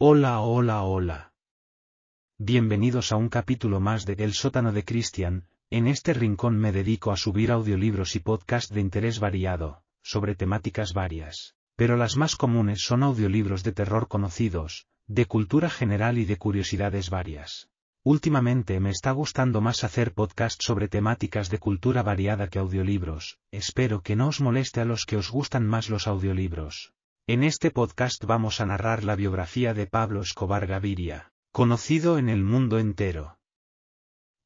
Hola, hola, hola. Bienvenidos a un capítulo más de El sótano de Cristian. En este rincón me dedico a subir audiolibros y podcasts de interés variado, sobre temáticas varias, pero las más comunes son audiolibros de terror conocidos, de cultura general y de curiosidades varias. Últimamente me está gustando más hacer podcasts sobre temáticas de cultura variada que audiolibros, espero que no os moleste a los que os gustan más los audiolibros. En este podcast vamos a narrar la biografía de Pablo Escobar Gaviria, conocido en el mundo entero.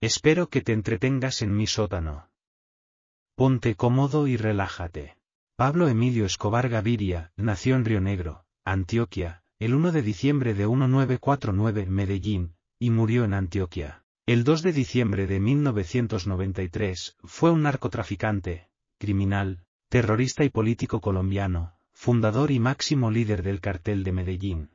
Espero que te entretengas en mi sótano. Ponte cómodo y relájate. Pablo Emilio Escobar Gaviria, nació en Río Negro, Antioquia, el 1 de diciembre de 1949 en Medellín, y murió en Antioquia. El 2 de diciembre de 1993 fue un narcotraficante, criminal, terrorista y político colombiano, fundador y máximo líder del cartel de Medellín.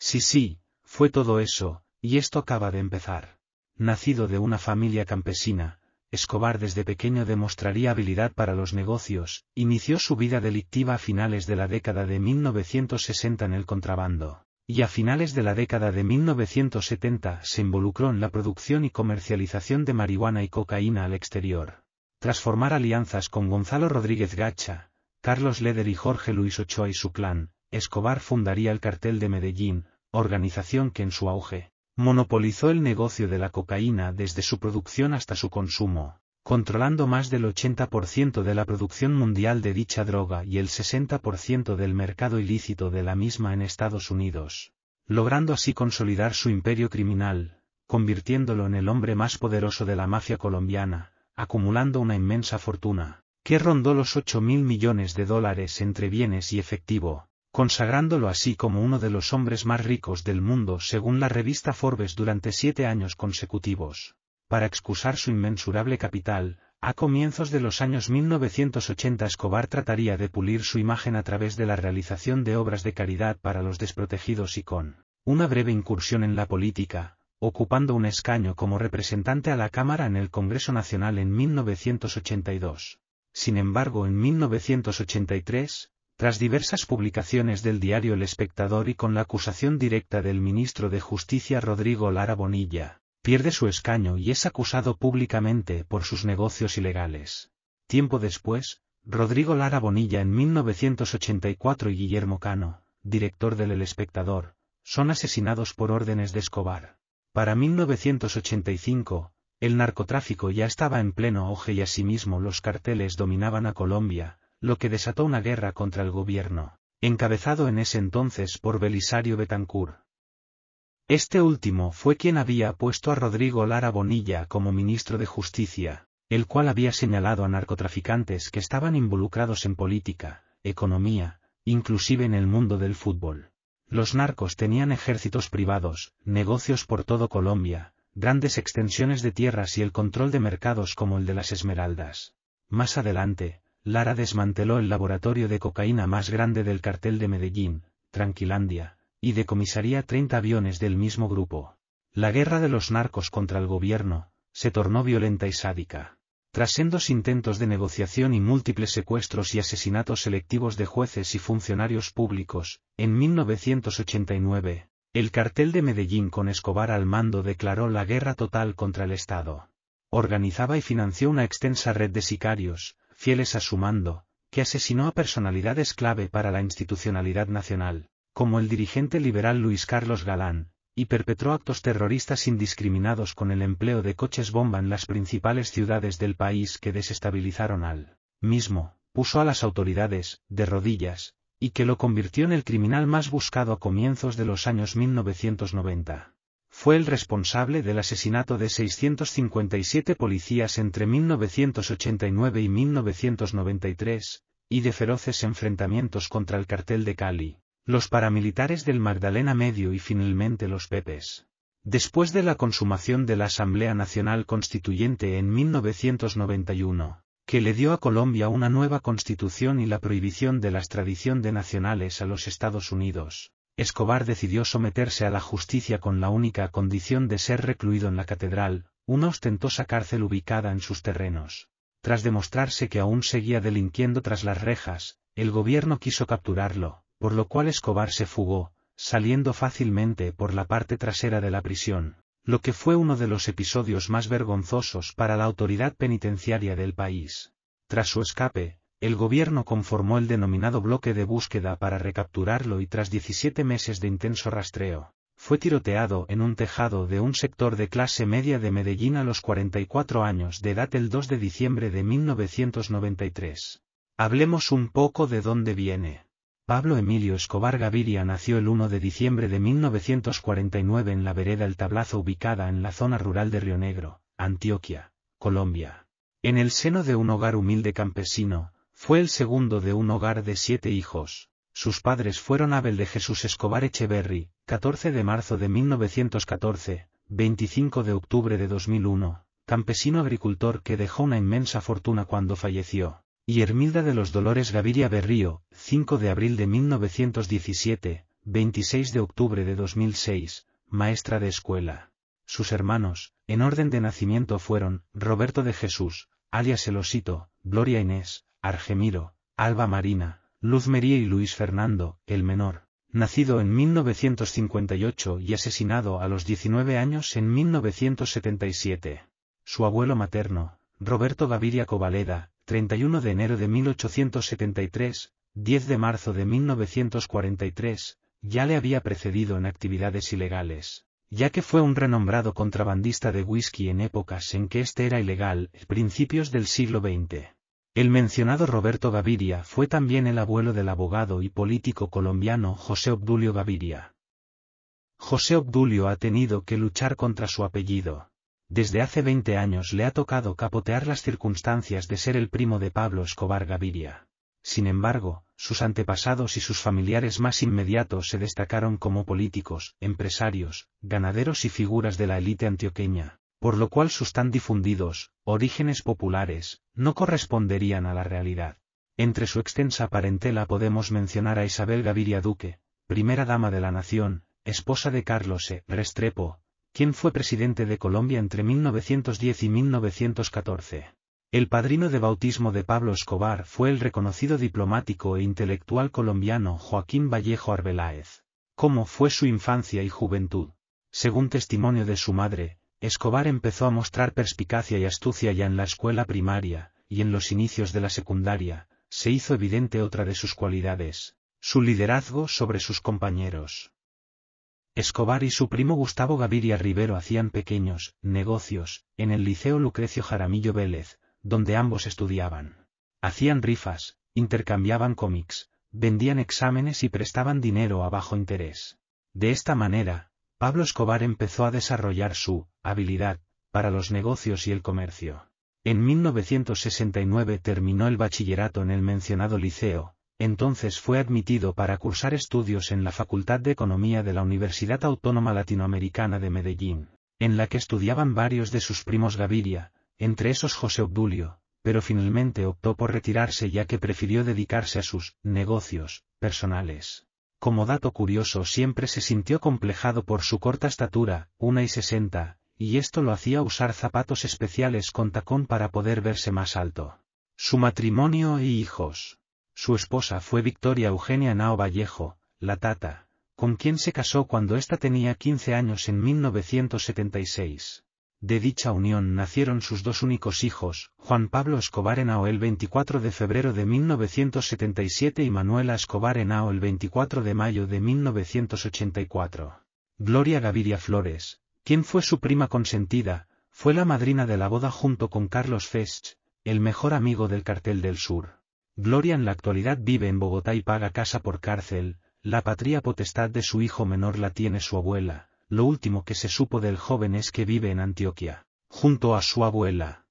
Sí, sí, fue todo eso, y esto acaba de empezar. Nacido de una familia campesina, Escobar desde pequeño demostraría habilidad para los negocios, inició su vida delictiva a finales de la década de 1960 en el contrabando, y a finales de la década de 1970 se involucró en la producción y comercialización de marihuana y cocaína al exterior. Tras formar alianzas con Gonzalo Rodríguez Gacha, Carlos Leder y Jorge Luis Ochoa y su clan, Escobar fundaría el cartel de Medellín, organización que en su auge, monopolizó el negocio de la cocaína desde su producción hasta su consumo, controlando más del 80% de la producción mundial de dicha droga y el 60% del mercado ilícito de la misma en Estados Unidos, logrando así consolidar su imperio criminal, convirtiéndolo en el hombre más poderoso de la mafia colombiana, acumulando una inmensa fortuna, que rondó los 8 mil millones de dólares entre bienes y efectivo, consagrándolo así como uno de los hombres más ricos del mundo según la revista Forbes durante siete años consecutivos. Para excusar su inmensurable capital, a comienzos de los años 1980 Escobar trataría de pulir su imagen a través de la realización de obras de caridad para los desprotegidos y con una breve incursión en la política, ocupando un escaño como representante a la Cámara en el Congreso Nacional en 1982. Sin embargo, en 1983, tras diversas publicaciones del diario El Espectador y con la acusación directa del ministro de Justicia Rodrigo Lara Bonilla, pierde su escaño y es acusado públicamente por sus negocios ilegales. Tiempo después, Rodrigo Lara Bonilla en 1984 y Guillermo Cano, director del El Espectador, son asesinados por órdenes de Escobar. Para 1985, el narcotráfico ya estaba en pleno auge y asimismo los carteles dominaban a Colombia, lo que desató una guerra contra el gobierno, encabezado en ese entonces por Belisario Betancourt. Este último fue quien había puesto a Rodrigo Lara Bonilla como ministro de Justicia, el cual había señalado a narcotraficantes que estaban involucrados en política, economía, inclusive en el mundo del fútbol. Los narcos tenían ejércitos privados, negocios por todo Colombia, grandes extensiones de tierras y el control de mercados como el de las Esmeraldas. Más adelante, Lara desmanteló el laboratorio de cocaína más grande del cartel de Medellín, Tranquilandia, y decomisaría 30 aviones del mismo grupo. La guerra de los narcos contra el gobierno, se tornó violenta y sádica. Tras sendos intentos de negociación y múltiples secuestros y asesinatos selectivos de jueces y funcionarios públicos, en 1989, el cartel de Medellín con Escobar al mando declaró la guerra total contra el Estado. Organizaba y financió una extensa red de sicarios, fieles a su mando, que asesinó a personalidades clave para la institucionalidad nacional, como el dirigente liberal Luis Carlos Galán, y perpetró actos terroristas indiscriminados con el empleo de coches bomba en las principales ciudades del país que desestabilizaron al mismo, puso a las autoridades, de rodillas, y que lo convirtió en el criminal más buscado a comienzos de los años 1990. Fue el responsable del asesinato de 657 policías entre 1989 y 1993, y de feroces enfrentamientos contra el cartel de Cali, los paramilitares del Magdalena Medio y finalmente los Pepes. Después de la consumación de la Asamblea Nacional Constituyente en 1991, que le dio a Colombia una nueva constitución y la prohibición de la extradición de nacionales a los Estados Unidos. Escobar decidió someterse a la justicia con la única condición de ser recluido en la catedral, una ostentosa cárcel ubicada en sus terrenos. Tras demostrarse que aún seguía delinquiendo tras las rejas, el gobierno quiso capturarlo, por lo cual Escobar se fugó, saliendo fácilmente por la parte trasera de la prisión, lo que fue uno de los episodios más vergonzosos para la autoridad penitenciaria del país. Tras su escape, el gobierno conformó el denominado bloque de búsqueda para recapturarlo y tras 17 meses de intenso rastreo, fue tiroteado en un tejado de un sector de clase media de Medellín a los 44 años de edad el 2 de diciembre de 1993. Hablemos un poco de dónde viene. Pablo Emilio Escobar Gaviria nació el 1 de diciembre de 1949 en la vereda El Tablazo ubicada en la zona rural de Río Negro, Antioquia, Colombia. En el seno de un hogar humilde campesino, fue el segundo de un hogar de siete hijos. Sus padres fueron Abel de Jesús Escobar Echeverry, 14 de marzo de 1914, 25 de octubre de 2001, campesino agricultor que dejó una inmensa fortuna cuando falleció, y Hermilda de los Dolores Gaviria Berrío, 5 de abril de 1917, 26 de octubre de 2006, maestra de escuela. Sus hermanos, en orden de nacimiento fueron, Roberto de Jesús, alias Elosito, Gloria Inés, Argemiro, Alba Marina, Luz María y Luis Fernando, el menor, nacido en 1958 y asesinado a los 19 años en 1977. Su abuelo materno, Roberto Gaviria Covaleda, 31 de enero de 1873, 10 de marzo de 1943, ya le había precedido en actividades ilegales, ya que fue un renombrado contrabandista de whisky en épocas en que este era ilegal, principios del siglo XX. El mencionado Roberto Gaviria fue también el abuelo del abogado y político colombiano José Obdulio Gaviria. José Obdulio ha tenido que luchar contra su apellido, desde hace 20 años le ha tocado capotear las circunstancias de ser el primo de Pablo Escobar Gaviria. Sin embargo, sus antepasados y sus familiares más inmediatos se destacaron como políticos, empresarios, ganaderos y figuras de la élite antioqueña, por lo cual sus tan difundidos, orígenes populares, no corresponderían a la realidad. Entre su extensa parentela podemos mencionar a Isabel Gaviria Duque, primera dama de la nación, esposa de Carlos E. Restrepo, quien fue presidente de Colombia entre 1910 y 1914. El padrino de bautismo de Pablo Escobar fue el reconocido diplomático e intelectual colombiano Joaquín Vallejo Arbeláez. ¿Cómo fue su infancia y juventud? Según testimonio de su madre, Escobar empezó a mostrar perspicacia y astucia ya en la escuela primaria, y en los inicios de la secundaria, se hizo evidente otra de sus cualidades, su liderazgo sobre sus compañeros. Escobar y su primo Gustavo Gaviria Rivero hacían pequeños negocios en el Liceo Lucrecio Jaramillo Vélez, donde ambos estudiaban. Hacían rifas, intercambiaban cómics, vendían exámenes y prestaban dinero a bajo interés. De esta manera, Pablo Escobar empezó a desarrollar su habilidad para los negocios y el comercio. En 1969 terminó el bachillerato en el mencionado liceo, entonces fue admitido para cursar estudios en la Facultad de Economía de la Universidad Autónoma Latinoamericana de Medellín, en la que estudiaban varios de sus primos Gaviria, entre esos José Obdulio, pero finalmente optó por retirarse ya que prefirió dedicarse a sus negocios personales. Como dato curioso siempre se sintió complejado por su corta estatura, una y sesenta, y esto lo hacía usar zapatos especiales con tacón para poder verse más alto. Su matrimonio y hijos. Su esposa fue Victoria Eugenia Nao Vallejo, la Tata, con quien se casó cuando ésta tenía 15 años en 1976. De dicha unión nacieron sus dos únicos hijos, Juan Pablo Escobar Henao el 24 de febrero de 1977 y Manuela Escobar Henao el 24 de mayo de 1984. Gloria Gaviria Flores, quien fue su prima consentida, fue la madrina de la boda junto con Carlos Fest, el mejor amigo del cartel del sur. Gloria en la actualidad vive en Bogotá y paga casa por cárcel, la patria potestad de su hijo menor la tiene su abuela, lo último que se supo del joven es que vive en Antioquia, junto a su abuela.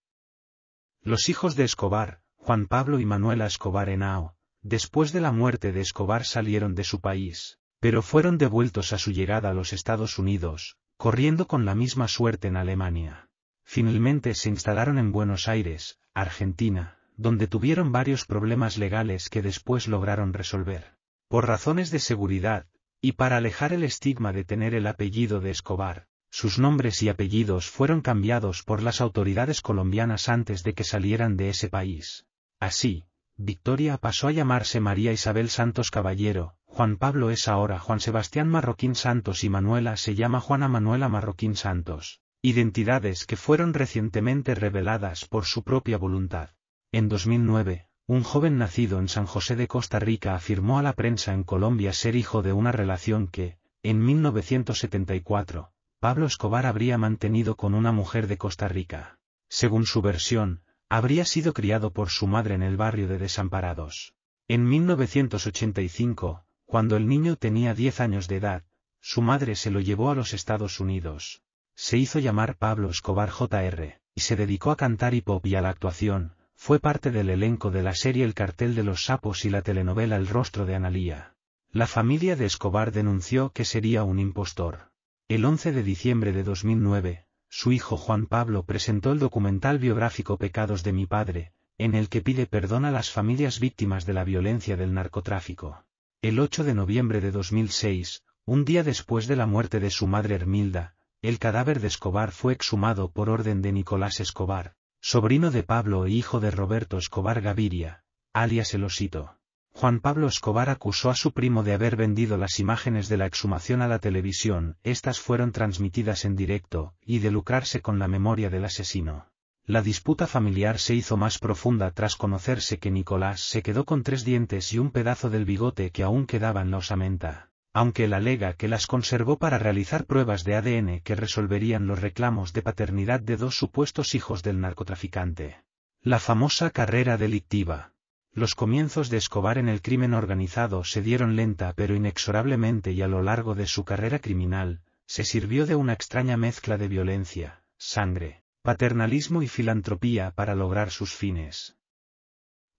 Los hijos de Escobar, Juan Pablo y Manuela Escobar Henao, después de la muerte de Escobar salieron de su país, pero fueron devueltos a su llegada a los Estados Unidos, corriendo con la misma suerte en Alemania. Finalmente se instalaron en Buenos Aires, Argentina, donde tuvieron varios problemas legales que después lograron resolver. Por razones de seguridad, y para alejar el estigma de tener el apellido de Escobar, sus nombres y apellidos fueron cambiados por las autoridades colombianas antes de que salieran de ese país. Así, Victoria pasó a llamarse María Isabel Santos Caballero, Juan Pablo es ahora Juan Sebastián Marroquín Santos y Manuela se llama Juana Manuela Marroquín Santos, identidades que fueron recientemente reveladas por su propia voluntad. En 2009, un joven nacido en San José de Costa Rica afirmó a la prensa en Colombia ser hijo de una relación que, en 1974, Pablo Escobar habría mantenido con una mujer de Costa Rica. Según su versión, habría sido criado por su madre en el barrio de Desamparados. En 1985, cuando el niño tenía 10 años de edad, su madre se lo llevó a los Estados Unidos. Se hizo llamar Pablo Escobar Jr., y se dedicó a cantar hip hop y a la actuación, fue parte del elenco de la serie El cartel de los sapos y la telenovela El rostro de Analía. La familia de Escobar denunció que sería un impostor. El 11 de diciembre de 2009, su hijo Juan Pablo presentó el documental biográfico Pecados de mi padre, en el que pide perdón a las familias víctimas de la violencia del narcotráfico. El 8 de noviembre de 2006, un día después de la muerte de su madre Hermilda, el cadáver de Escobar fue exhumado por orden de Nicolás Escobar, sobrino de Pablo e hijo de Roberto Escobar Gaviria, alias El Osito. Juan Pablo Escobar acusó a su primo de haber vendido las imágenes de la exhumación a la televisión, estas fueron transmitidas en directo, y de lucrarse con la memoria del asesino. La disputa familiar se hizo más profunda tras conocerse que Nicolás se quedó con tres dientes y un pedazo del bigote que aún quedaba en la osamenta aunque él alega que las conservó para realizar pruebas de ADN que resolverían los reclamos de paternidad de dos supuestos hijos del narcotraficante. La famosa carrera delictiva. Los comienzos de Escobar en el crimen organizado se dieron lenta pero inexorablemente y a lo largo de su carrera criminal, se sirvió de una extraña mezcla de violencia, sangre, paternalismo y filantropía para lograr sus fines.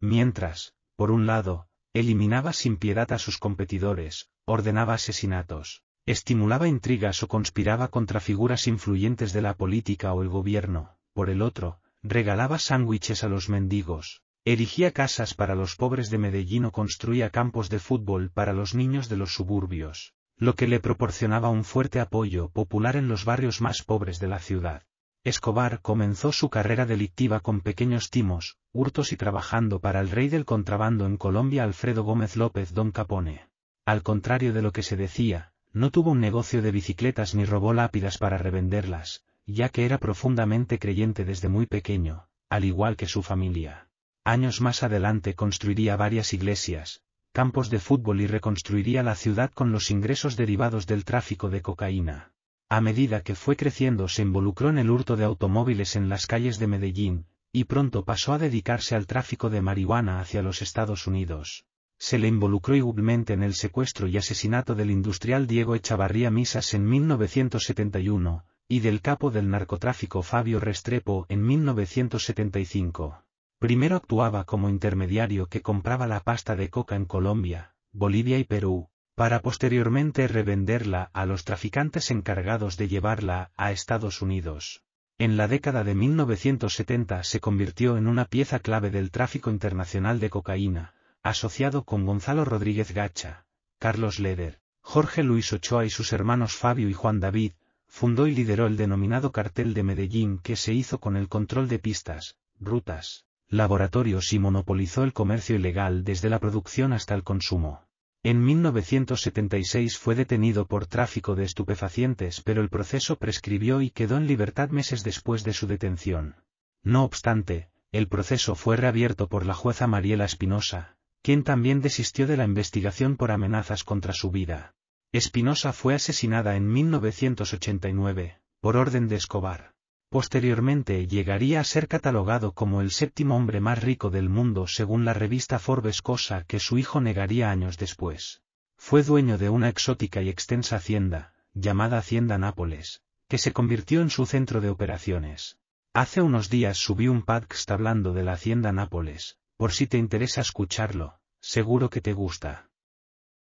Mientras, por un lado, eliminaba sin piedad a sus competidores, ordenaba asesinatos, estimulaba intrigas o conspiraba contra figuras influyentes de la política o el gobierno, por el otro, regalaba sándwiches a los mendigos, erigía casas para los pobres de Medellín o construía campos de fútbol para los niños de los suburbios, lo que le proporcionaba un fuerte apoyo popular en los barrios más pobres de la ciudad. Escobar comenzó su carrera delictiva con pequeños timos, hurtos y trabajando para el rey del contrabando en Colombia Alfredo Gómez López Don Capone. Al contrario de lo que se decía, no tuvo un negocio de bicicletas ni robó lápidas para revenderlas, ya que era profundamente creyente desde muy pequeño, al igual que su familia. Años más adelante construiría varias iglesias, campos de fútbol y reconstruiría la ciudad con los ingresos derivados del tráfico de cocaína. A medida que fue creciendo se involucró en el hurto de automóviles en las calles de Medellín, y pronto pasó a dedicarse al tráfico de marihuana hacia los Estados Unidos se le involucró igualmente en el secuestro y asesinato del industrial Diego Echavarría Misas en 1971, y del capo del narcotráfico Fabio Restrepo en 1975. Primero actuaba como intermediario que compraba la pasta de coca en Colombia, Bolivia y Perú, para posteriormente revenderla a los traficantes encargados de llevarla a Estados Unidos. En la década de 1970 se convirtió en una pieza clave del tráfico internacional de cocaína, asociado con Gonzalo Rodríguez Gacha, Carlos Leder, Jorge Luis Ochoa y sus hermanos Fabio y Juan David, fundó y lideró el denominado cartel de Medellín que se hizo con el control de pistas, rutas, laboratorios y monopolizó el comercio ilegal desde la producción hasta el consumo. En 1976 fue detenido por tráfico de estupefacientes pero el proceso prescribió y quedó en libertad meses después de su detención. No obstante, el proceso fue reabierto por la jueza Mariela Espinosa, quien también desistió de la investigación por amenazas contra su vida. Espinosa fue asesinada en 1989, por orden de Escobar. Posteriormente llegaría a ser catalogado como el séptimo hombre más rico del mundo según la revista Forbes cosa que su hijo negaría años después. Fue dueño de una exótica y extensa hacienda, llamada Hacienda Nápoles, que se convirtió en su centro de operaciones. Hace unos días subí un podcast hablando de la Hacienda Nápoles, por si te interesa escucharlo, seguro que te gusta.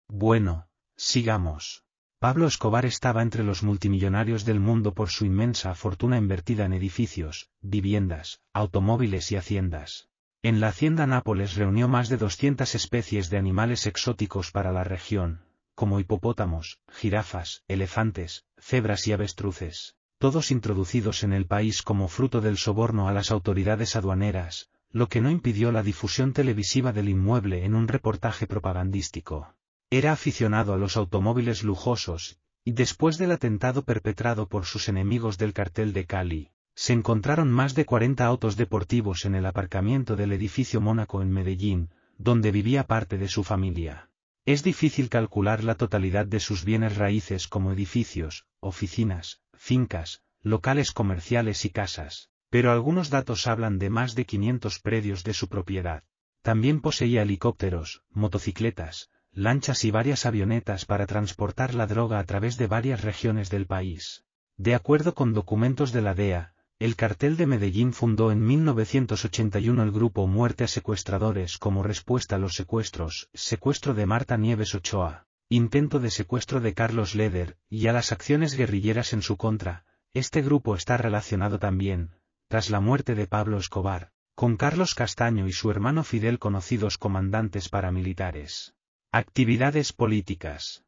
Bueno, sigamos. Pablo Escobar estaba entre los multimillonarios del mundo por su inmensa fortuna invertida en edificios, viviendas, automóviles y haciendas. En la hacienda Nápoles reunió más de 200 especies de animales exóticos para la región, como hipopótamos, jirafas, elefantes, cebras y avestruces, todos introducidos en el país como fruto del soborno a las autoridades aduaneras, lo que no impidió la difusión televisiva del inmueble en un reportaje propagandístico. Era aficionado a los automóviles lujosos, y después del atentado perpetrado por sus enemigos del cartel de Cali, se encontraron más de 40 autos deportivos en el aparcamiento del edificio Mónaco en Medellín, donde vivía parte de su familia. Es difícil calcular la totalidad de sus bienes raíces como edificios, oficinas, fincas, locales comerciales y casas, pero algunos datos hablan de más de 500 predios de su propiedad. También poseía helicópteros, motocicletas, lanchas y varias avionetas para transportar la droga a través de varias regiones del país. De acuerdo con documentos de la DEA, el cartel de Medellín fundó en 1981 el grupo Muerte a Secuestradores como respuesta a los secuestros, secuestro de Marta Nieves Ochoa, intento de secuestro de Carlos Leder, y a las acciones guerrilleras en su contra. Este grupo está relacionado también, tras la muerte de Pablo Escobar, con Carlos Castaño y su hermano Fidel conocidos comandantes paramilitares. Actividades políticas.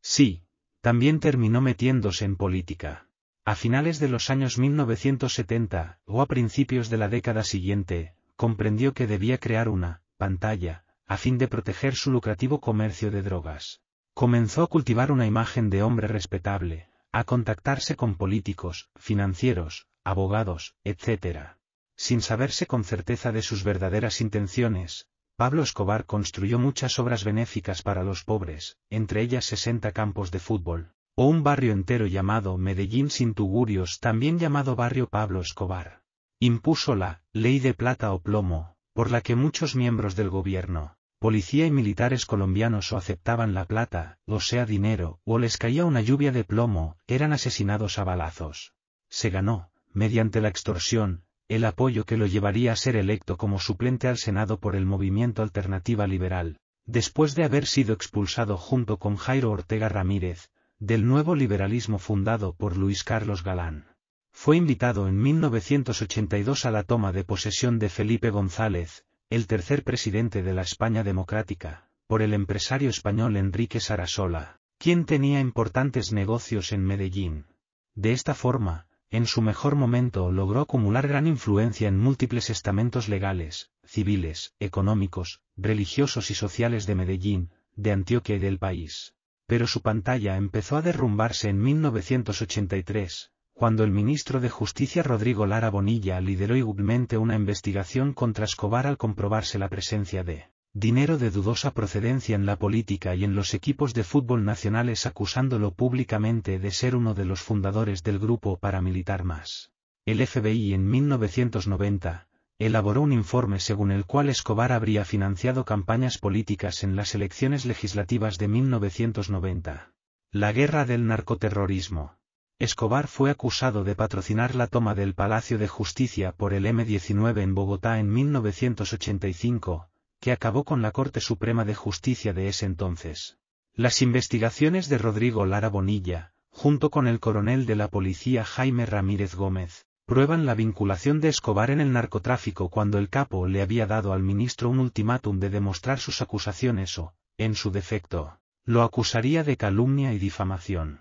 Sí, también terminó metiéndose en política. A finales de los años 1970, o a principios de la década siguiente, comprendió que debía crear una pantalla, a fin de proteger su lucrativo comercio de drogas. Comenzó a cultivar una imagen de hombre respetable, a contactarse con políticos, financieros, abogados, etc. Sin saberse con certeza de sus verdaderas intenciones, Pablo Escobar construyó muchas obras benéficas para los pobres, entre ellas 60 campos de fútbol, o un barrio entero llamado Medellín sin tugurios también llamado barrio Pablo Escobar. Impuso la Ley de Plata o Plomo, por la que muchos miembros del gobierno, policía y militares colombianos o aceptaban la plata, o sea dinero, o les caía una lluvia de plomo, eran asesinados a balazos. Se ganó, mediante la extorsión, el apoyo que lo llevaría a ser electo como suplente al Senado por el movimiento Alternativa Liberal, después de haber sido expulsado junto con Jairo Ortega Ramírez, del nuevo liberalismo fundado por Luis Carlos Galán. Fue invitado en 1982 a la toma de posesión de Felipe González, el tercer presidente de la España democrática, por el empresario español Enrique Sarasola, quien tenía importantes negocios en Medellín. De esta forma, en su mejor momento logró acumular gran influencia en múltiples estamentos legales, civiles, económicos, religiosos y sociales de Medellín, de Antioquia y del país. Pero su pantalla empezó a derrumbarse en 1983, cuando el ministro de Justicia Rodrigo Lara Bonilla lideró igualmente una investigación contra Escobar al comprobarse la presencia de dinero de dudosa procedencia en la política y en los equipos de fútbol nacionales acusándolo públicamente de ser uno de los fundadores del grupo paramilitar más. El FBI en 1990, elaboró un informe según el cual Escobar habría financiado campañas políticas en las elecciones legislativas de 1990. La guerra del narcoterrorismo. Escobar fue acusado de patrocinar la toma del Palacio de Justicia por el M-19 en Bogotá en 1985, que acabó con la Corte Suprema de Justicia de ese entonces. Las investigaciones de Rodrigo Lara Bonilla, junto con el coronel de la policía Jaime Ramírez Gómez, prueban la vinculación de Escobar en el narcotráfico cuando el capo le había dado al ministro un ultimátum de demostrar sus acusaciones o, en su defecto, lo acusaría de calumnia y difamación.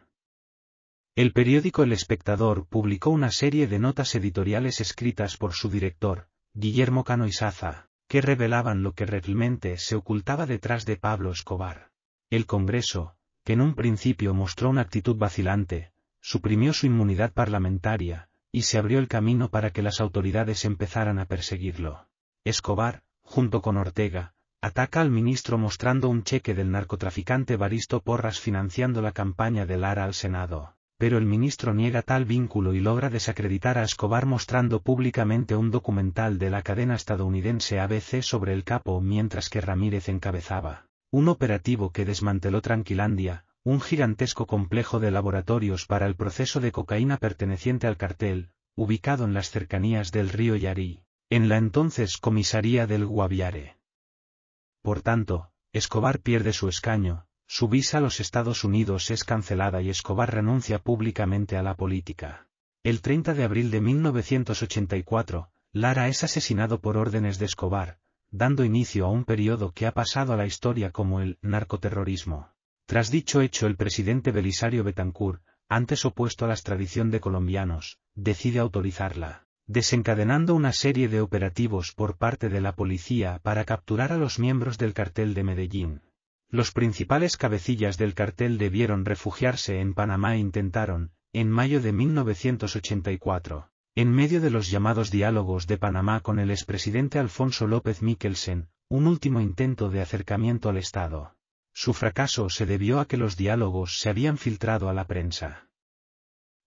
El periódico El Espectador publicó una serie de notas editoriales escritas por su director, Guillermo Cano Isaza, que revelaban lo que realmente se ocultaba detrás de Pablo Escobar. El Congreso, que en un principio mostró una actitud vacilante, suprimió su inmunidad parlamentaria, y se abrió el camino para que las autoridades empezaran a perseguirlo. Escobar, junto con Ortega, ataca al ministro mostrando un cheque del narcotraficante Baristo Porras financiando la campaña de Lara al Senado pero el ministro niega tal vínculo y logra desacreditar a Escobar mostrando públicamente un documental de la cadena estadounidense ABC sobre el capo mientras que Ramírez encabezaba un operativo que desmanteló Tranquilandia, un gigantesco complejo de laboratorios para el proceso de cocaína perteneciente al cartel, ubicado en las cercanías del río Yarí, en la entonces comisaría del Guaviare. Por tanto, Escobar pierde su escaño, su visa a los Estados Unidos es cancelada y Escobar renuncia públicamente a la política. El 30 de abril de 1984, Lara es asesinado por órdenes de Escobar, dando inicio a un periodo que ha pasado a la historia como el narcoterrorismo. Tras dicho hecho el presidente Belisario Betancourt, antes opuesto a la extradición de colombianos, decide autorizarla, desencadenando una serie de operativos por parte de la policía para capturar a los miembros del cartel de Medellín. Los principales cabecillas del cartel debieron refugiarse en Panamá e intentaron, en mayo de 1984, en medio de los llamados diálogos de Panamá con el expresidente Alfonso López Mikkelsen, un último intento de acercamiento al Estado. Su fracaso se debió a que los diálogos se habían filtrado a la prensa.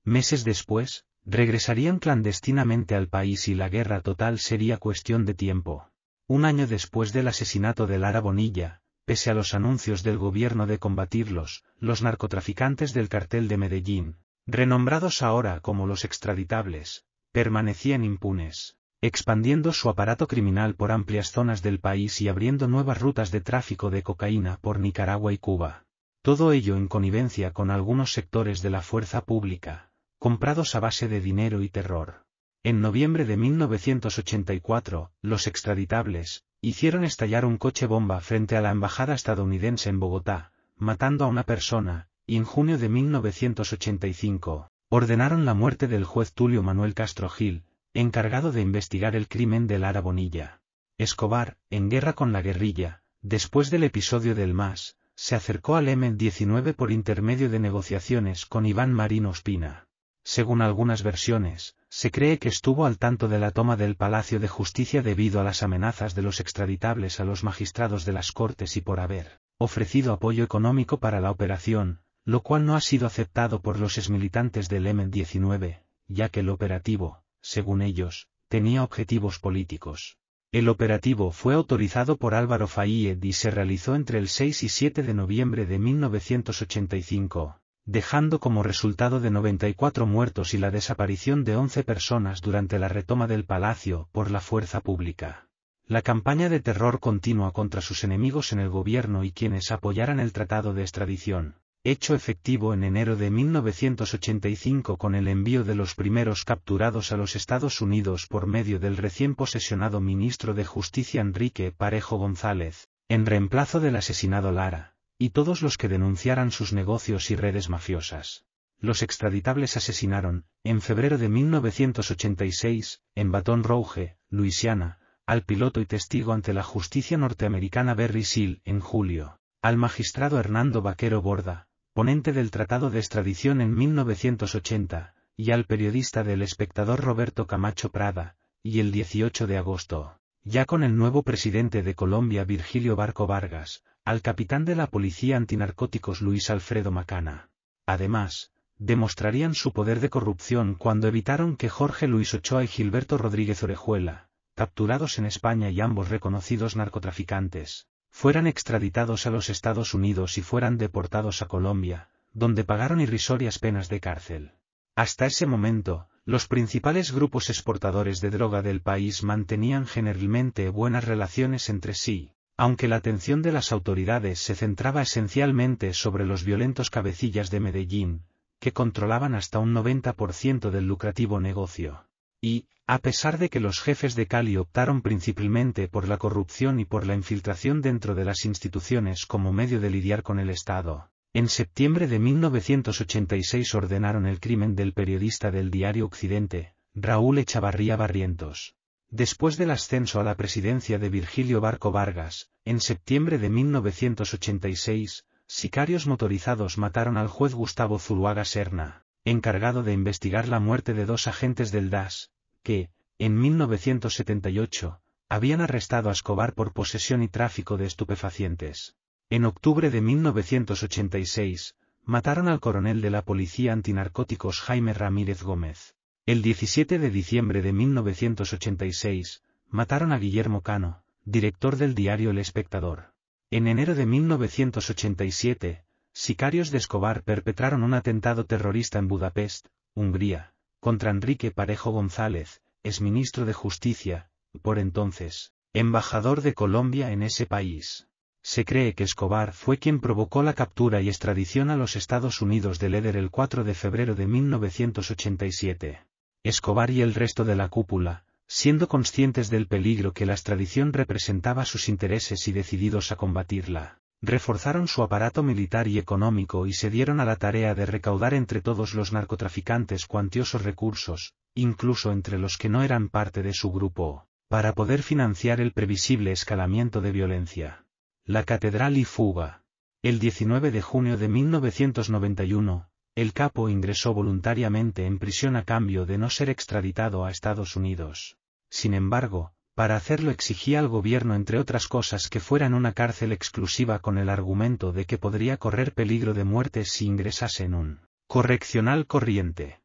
Meses después, regresarían clandestinamente al país y la guerra total sería cuestión de tiempo. Un año después del asesinato de Lara Bonilla, pese a los anuncios del gobierno de combatirlos, los narcotraficantes del cartel de Medellín, renombrados ahora como los extraditables, permanecían impunes, expandiendo su aparato criminal por amplias zonas del país y abriendo nuevas rutas de tráfico de cocaína por Nicaragua y Cuba. Todo ello en connivencia con algunos sectores de la fuerza pública, comprados a base de dinero y terror. En noviembre de 1984, los extraditables, hicieron estallar un coche bomba frente a la embajada estadounidense en Bogotá, matando a una persona, y en junio de 1985, ordenaron la muerte del juez Tulio Manuel Castro Gil, encargado de investigar el crimen de Lara Bonilla. Escobar, en guerra con la guerrilla, después del episodio del MAS, se acercó al M-19 por intermedio de negociaciones con Iván Marino Ospina. Según algunas versiones, se cree que estuvo al tanto de la toma del Palacio de Justicia debido a las amenazas de los extraditables a los magistrados de las Cortes y por haber ofrecido apoyo económico para la operación, lo cual no ha sido aceptado por los exmilitantes del M-19, ya que el operativo, según ellos, tenía objetivos políticos. El operativo fue autorizado por Álvaro Fayed y se realizó entre el 6 y 7 de noviembre de 1985 dejando como resultado de 94 muertos y la desaparición de 11 personas durante la retoma del palacio por la fuerza pública. La campaña de terror continua contra sus enemigos en el gobierno y quienes apoyaran el tratado de extradición, hecho efectivo en enero de 1985 con el envío de los primeros capturados a los Estados Unidos por medio del recién posesionado ministro de Justicia Enrique Parejo González, en reemplazo del asesinado Lara y todos los que denunciaran sus negocios y redes mafiosas. Los extraditables asesinaron, en febrero de 1986, en Baton Rouge, Luisiana, al piloto y testigo ante la justicia norteamericana Berry Seal en julio, al magistrado Hernando Vaquero Borda, ponente del Tratado de Extradición en 1980, y al periodista del espectador Roberto Camacho Prada, y el 18 de agosto, ya con el nuevo presidente de Colombia Virgilio Barco Vargas, al capitán de la policía antinarcóticos Luis Alfredo Macana. Además, demostrarían su poder de corrupción cuando evitaron que Jorge Luis Ochoa y Gilberto Rodríguez Orejuela, capturados en España y ambos reconocidos narcotraficantes, fueran extraditados a los Estados Unidos y fueran deportados a Colombia, donde pagaron irrisorias penas de cárcel. Hasta ese momento, los principales grupos exportadores de droga del país mantenían generalmente buenas relaciones entre sí, aunque la atención de las autoridades se centraba esencialmente sobre los violentos cabecillas de Medellín, que controlaban hasta un 90% del lucrativo negocio. Y, a pesar de que los jefes de Cali optaron principalmente por la corrupción y por la infiltración dentro de las instituciones como medio de lidiar con el Estado, en septiembre de 1986 ordenaron el crimen del periodista del diario Occidente, Raúl Echavarría Barrientos. Después del ascenso a la presidencia de Virgilio Barco Vargas, en septiembre de 1986, sicarios motorizados mataron al juez Gustavo Zuluaga Serna, encargado de investigar la muerte de dos agentes del DAS, que, en 1978, habían arrestado a Escobar por posesión y tráfico de estupefacientes. En octubre de 1986, mataron al coronel de la Policía Antinarcóticos Jaime Ramírez Gómez. El 17 de diciembre de 1986, mataron a Guillermo Cano, director del diario El Espectador. En enero de 1987, sicarios de Escobar perpetraron un atentado terrorista en Budapest, Hungría, contra Enrique Parejo González, exministro de Justicia, por entonces, embajador de Colombia en ese país. Se cree que Escobar fue quien provocó la captura y extradición a los Estados Unidos de Leder el 4 de febrero de 1987. Escobar y el resto de la cúpula, siendo conscientes del peligro que la extradición representaba a sus intereses y decididos a combatirla, reforzaron su aparato militar y económico y se dieron a la tarea de recaudar entre todos los narcotraficantes cuantiosos recursos, incluso entre los que no eran parte de su grupo, para poder financiar el previsible escalamiento de violencia. La catedral y fuga. El 19 de junio de 1991, el capo ingresó voluntariamente en prisión a cambio de no ser extraditado a Estados Unidos. Sin embargo, para hacerlo exigía al gobierno entre otras cosas que fuera en una cárcel exclusiva con el argumento de que podría correr peligro de muerte si ingresase en un correccional corriente.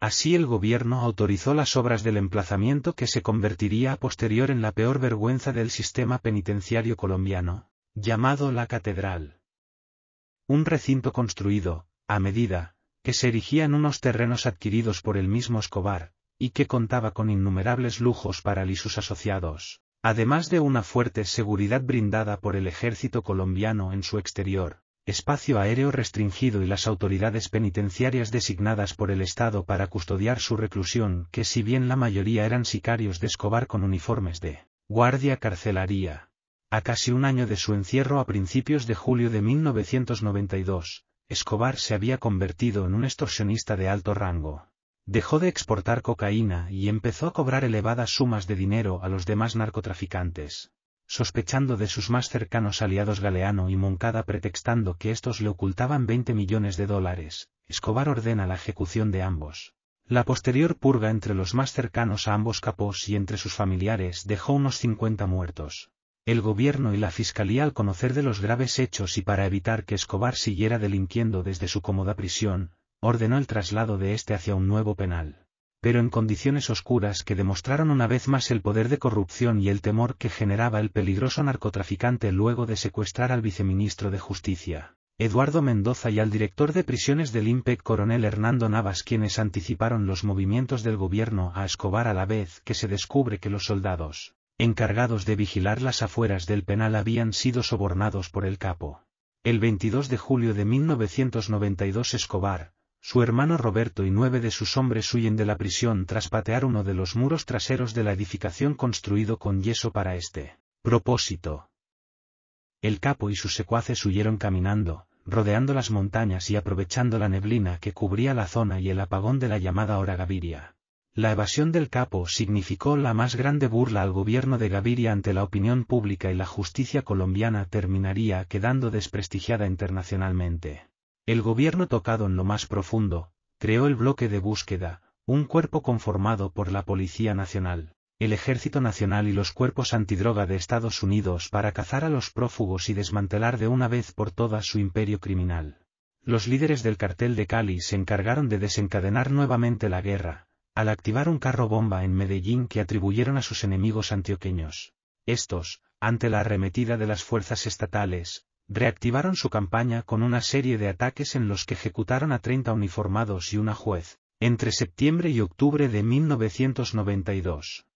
Así el gobierno autorizó las obras del emplazamiento que se convertiría a posterior en la peor vergüenza del sistema penitenciario colombiano, llamado la Catedral. Un recinto construido, a medida, que se erigía en unos terrenos adquiridos por el mismo Escobar, y que contaba con innumerables lujos para él y sus asociados, además de una fuerte seguridad brindada por el ejército colombiano en su exterior, espacio aéreo restringido y las autoridades penitenciarias designadas por el Estado para custodiar su reclusión, que si bien la mayoría eran sicarios de Escobar con uniformes de guardia carcelaria. A casi un año de su encierro a principios de julio de 1992, Escobar se había convertido en un extorsionista de alto rango. Dejó de exportar cocaína y empezó a cobrar elevadas sumas de dinero a los demás narcotraficantes. Sospechando de sus más cercanos aliados Galeano y Moncada pretextando que estos le ocultaban 20 millones de dólares, Escobar ordena la ejecución de ambos. La posterior purga entre los más cercanos a ambos capos y entre sus familiares dejó unos 50 muertos el gobierno y la fiscalía al conocer de los graves hechos y para evitar que Escobar siguiera delinquiendo desde su cómoda prisión, ordenó el traslado de éste hacia un nuevo penal. Pero en condiciones oscuras que demostraron una vez más el poder de corrupción y el temor que generaba el peligroso narcotraficante luego de secuestrar al viceministro de Justicia, Eduardo Mendoza y al director de prisiones del IMPEC coronel Hernando Navas quienes anticiparon los movimientos del gobierno a Escobar a la vez que se descubre que los soldados, encargados de vigilar las afueras del penal habían sido sobornados por el capo. El 22 de julio de 1992 Escobar, su hermano Roberto y nueve de sus hombres huyen de la prisión tras patear uno de los muros traseros de la edificación construido con yeso para este propósito. El capo y sus secuaces huyeron caminando, rodeando las montañas y aprovechando la neblina que cubría la zona y el apagón de la llamada hora Gaviria. La evasión del capo significó la más grande burla al gobierno de Gaviria ante la opinión pública y la justicia colombiana terminaría quedando desprestigiada internacionalmente. El gobierno tocado en lo más profundo, creó el bloque de búsqueda, un cuerpo conformado por la Policía Nacional, el Ejército Nacional y los cuerpos antidroga de Estados Unidos para cazar a los prófugos y desmantelar de una vez por todas su imperio criminal. Los líderes del cartel de Cali se encargaron de desencadenar nuevamente la guerra, al activar un carro bomba en Medellín que atribuyeron a sus enemigos antioqueños. Estos, ante la arremetida de las fuerzas estatales, reactivaron su campaña con una serie de ataques en los que ejecutaron a 30 uniformados y una juez, entre septiembre y octubre de 1992.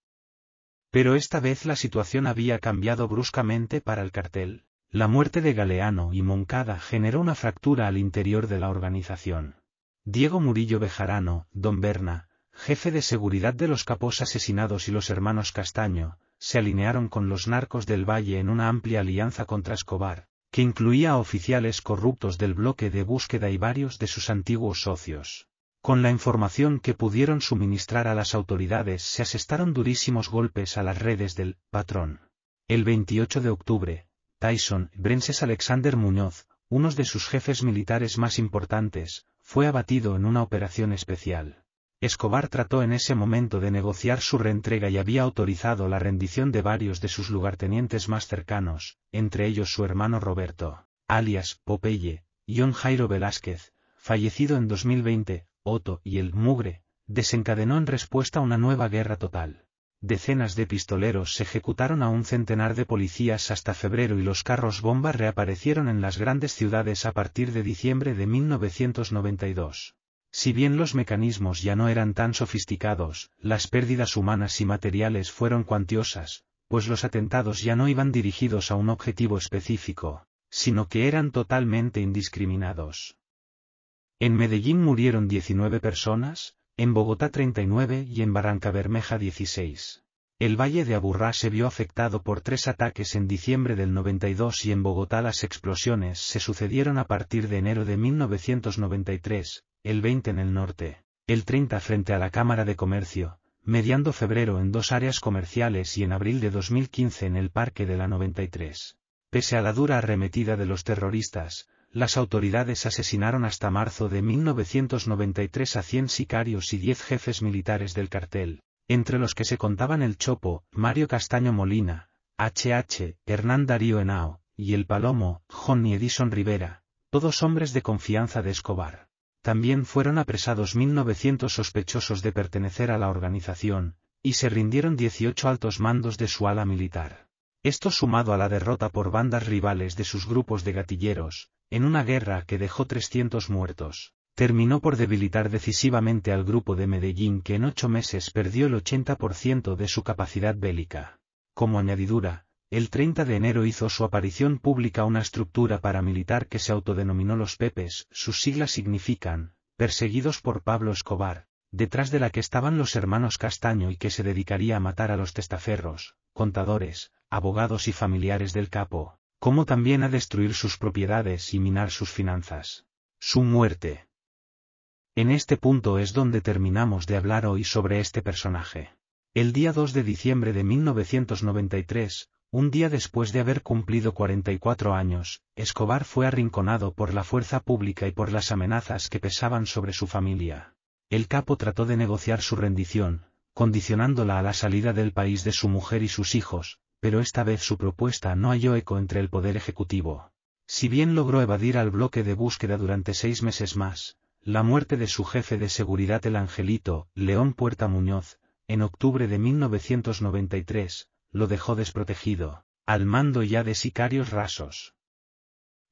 Pero esta vez la situación había cambiado bruscamente para el cartel. La muerte de Galeano y Moncada generó una fractura al interior de la organización. Diego Murillo Bejarano, Don Berna, jefe de seguridad de los capos asesinados y los hermanos Castaño, se alinearon con los narcos del Valle en una amplia alianza contra Escobar, que incluía a oficiales corruptos del bloque de búsqueda y varios de sus antiguos socios. Con la información que pudieron suministrar a las autoridades se asestaron durísimos golpes a las redes del patrón. El 28 de octubre, Tyson Brenses Alexander Muñoz, uno de sus jefes militares más importantes, fue abatido en una operación especial. Escobar trató en ese momento de negociar su reentrega y había autorizado la rendición de varios de sus lugartenientes más cercanos, entre ellos su hermano Roberto, alias Popeye, John Jairo Velázquez, fallecido en 2020, Otto y el Mugre, desencadenó en respuesta una nueva guerra total. Decenas de pistoleros se ejecutaron a un centenar de policías hasta febrero y los carros bomba reaparecieron en las grandes ciudades a partir de diciembre de 1992. Si bien los mecanismos ya no eran tan sofisticados, las pérdidas humanas y materiales fueron cuantiosas, pues los atentados ya no iban dirigidos a un objetivo específico, sino que eran totalmente indiscriminados. En Medellín murieron 19 personas, en Bogotá 39 y en Barranca Bermeja 16. El Valle de Aburrá se vio afectado por tres ataques en diciembre del 92 y en Bogotá las explosiones se sucedieron a partir de enero de 1993, el 20 en el norte, el 30 frente a la Cámara de Comercio, mediando febrero en dos áreas comerciales y en abril de 2015 en el Parque de la 93. Pese a la dura arremetida de los terroristas, las autoridades asesinaron hasta marzo de 1993 a 100 sicarios y 10 jefes militares del cartel, entre los que se contaban el Chopo, Mario Castaño Molina, HH, Hernán Darío Henao, y el Palomo, Johnny Edison Rivera, todos hombres de confianza de Escobar. También fueron apresados 1.900 sospechosos de pertenecer a la organización, y se rindieron 18 altos mandos de su ala militar. Esto sumado a la derrota por bandas rivales de sus grupos de gatilleros, en una guerra que dejó 300 muertos, terminó por debilitar decisivamente al grupo de Medellín que en ocho meses perdió el 80% de su capacidad bélica. Como añadidura, el 30 de enero hizo su aparición pública una estructura paramilitar que se autodenominó los Pepes, sus siglas significan, perseguidos por Pablo Escobar, detrás de la que estaban los hermanos Castaño y que se dedicaría a matar a los testaferros, contadores, abogados y familiares del capo, como también a destruir sus propiedades y minar sus finanzas. Su muerte. En este punto es donde terminamos de hablar hoy sobre este personaje. El día 2 de diciembre de 1993, un día después de haber cumplido 44 años, Escobar fue arrinconado por la fuerza pública y por las amenazas que pesaban sobre su familia. El capo trató de negociar su rendición, condicionándola a la salida del país de su mujer y sus hijos, pero esta vez su propuesta no halló eco entre el poder ejecutivo. Si bien logró evadir al bloque de búsqueda durante seis meses más, la muerte de su jefe de seguridad el Angelito, León Puerta Muñoz, en octubre de 1993, lo dejó desprotegido, al mando ya de sicarios rasos.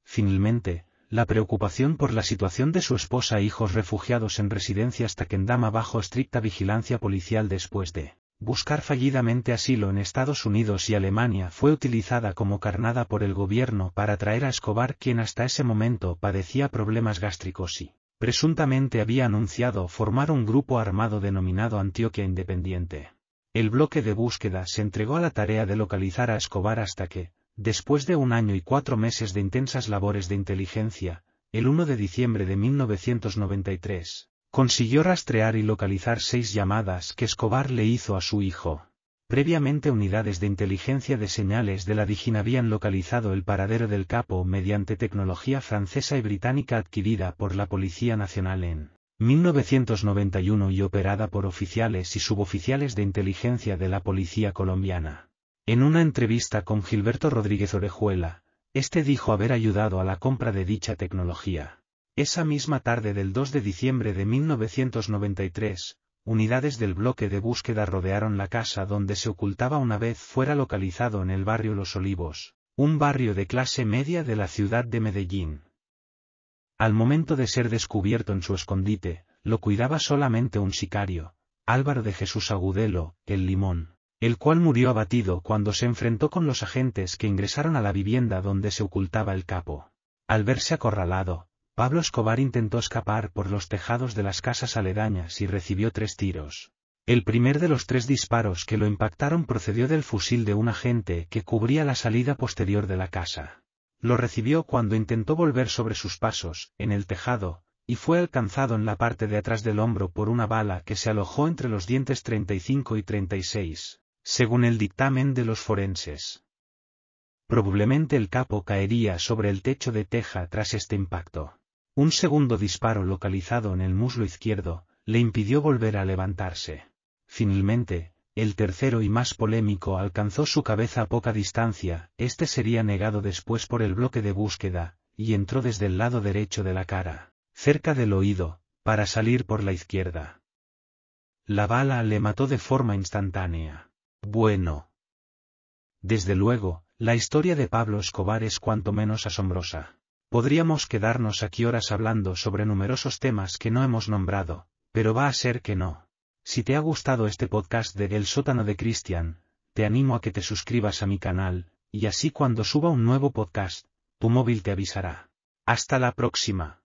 Finalmente, la preocupación por la situación de su esposa e hijos refugiados en residencias Taquendama bajo estricta vigilancia policial después de buscar fallidamente asilo en Estados Unidos y Alemania fue utilizada como carnada por el gobierno para traer a Escobar quien hasta ese momento padecía problemas gástricos y, presuntamente había anunciado formar un grupo armado denominado Antioquia Independiente. El bloque de búsqueda se entregó a la tarea de localizar a Escobar hasta que, después de un año y cuatro meses de intensas labores de inteligencia, el 1 de diciembre de 1993, consiguió rastrear y localizar seis llamadas que Escobar le hizo a su hijo. Previamente unidades de inteligencia de señales de la Digin habían localizado el paradero del capo mediante tecnología francesa y británica adquirida por la Policía Nacional en 1991 y operada por oficiales y suboficiales de inteligencia de la Policía colombiana. En una entrevista con Gilberto Rodríguez Orejuela, este dijo haber ayudado a la compra de dicha tecnología. Esa misma tarde del 2 de diciembre de 1993, unidades del bloque de búsqueda rodearon la casa donde se ocultaba una vez fuera localizado en el barrio Los Olivos, un barrio de clase media de la ciudad de Medellín. Al momento de ser descubierto en su escondite, lo cuidaba solamente un sicario, Álvaro de Jesús Agudelo, el Limón, el cual murió abatido cuando se enfrentó con los agentes que ingresaron a la vivienda donde se ocultaba el capo. Al verse acorralado, Pablo Escobar intentó escapar por los tejados de las casas aledañas y recibió tres tiros. El primer de los tres disparos que lo impactaron procedió del fusil de un agente que cubría la salida posterior de la casa. Lo recibió cuando intentó volver sobre sus pasos, en el tejado, y fue alcanzado en la parte de atrás del hombro por una bala que se alojó entre los dientes 35 y 36, según el dictamen de los forenses. Probablemente el capo caería sobre el techo de teja tras este impacto. Un segundo disparo localizado en el muslo izquierdo, le impidió volver a levantarse. Finalmente, el tercero y más polémico alcanzó su cabeza a poca distancia, este sería negado después por el bloque de búsqueda, y entró desde el lado derecho de la cara, cerca del oído, para salir por la izquierda. La bala le mató de forma instantánea. Bueno. Desde luego, la historia de Pablo Escobar es cuanto menos asombrosa. Podríamos quedarnos aquí horas hablando sobre numerosos temas que no hemos nombrado, pero va a ser que no. Si te ha gustado este podcast de El sótano de Cristian, te animo a que te suscribas a mi canal, y así cuando suba un nuevo podcast, tu móvil te avisará. Hasta la próxima.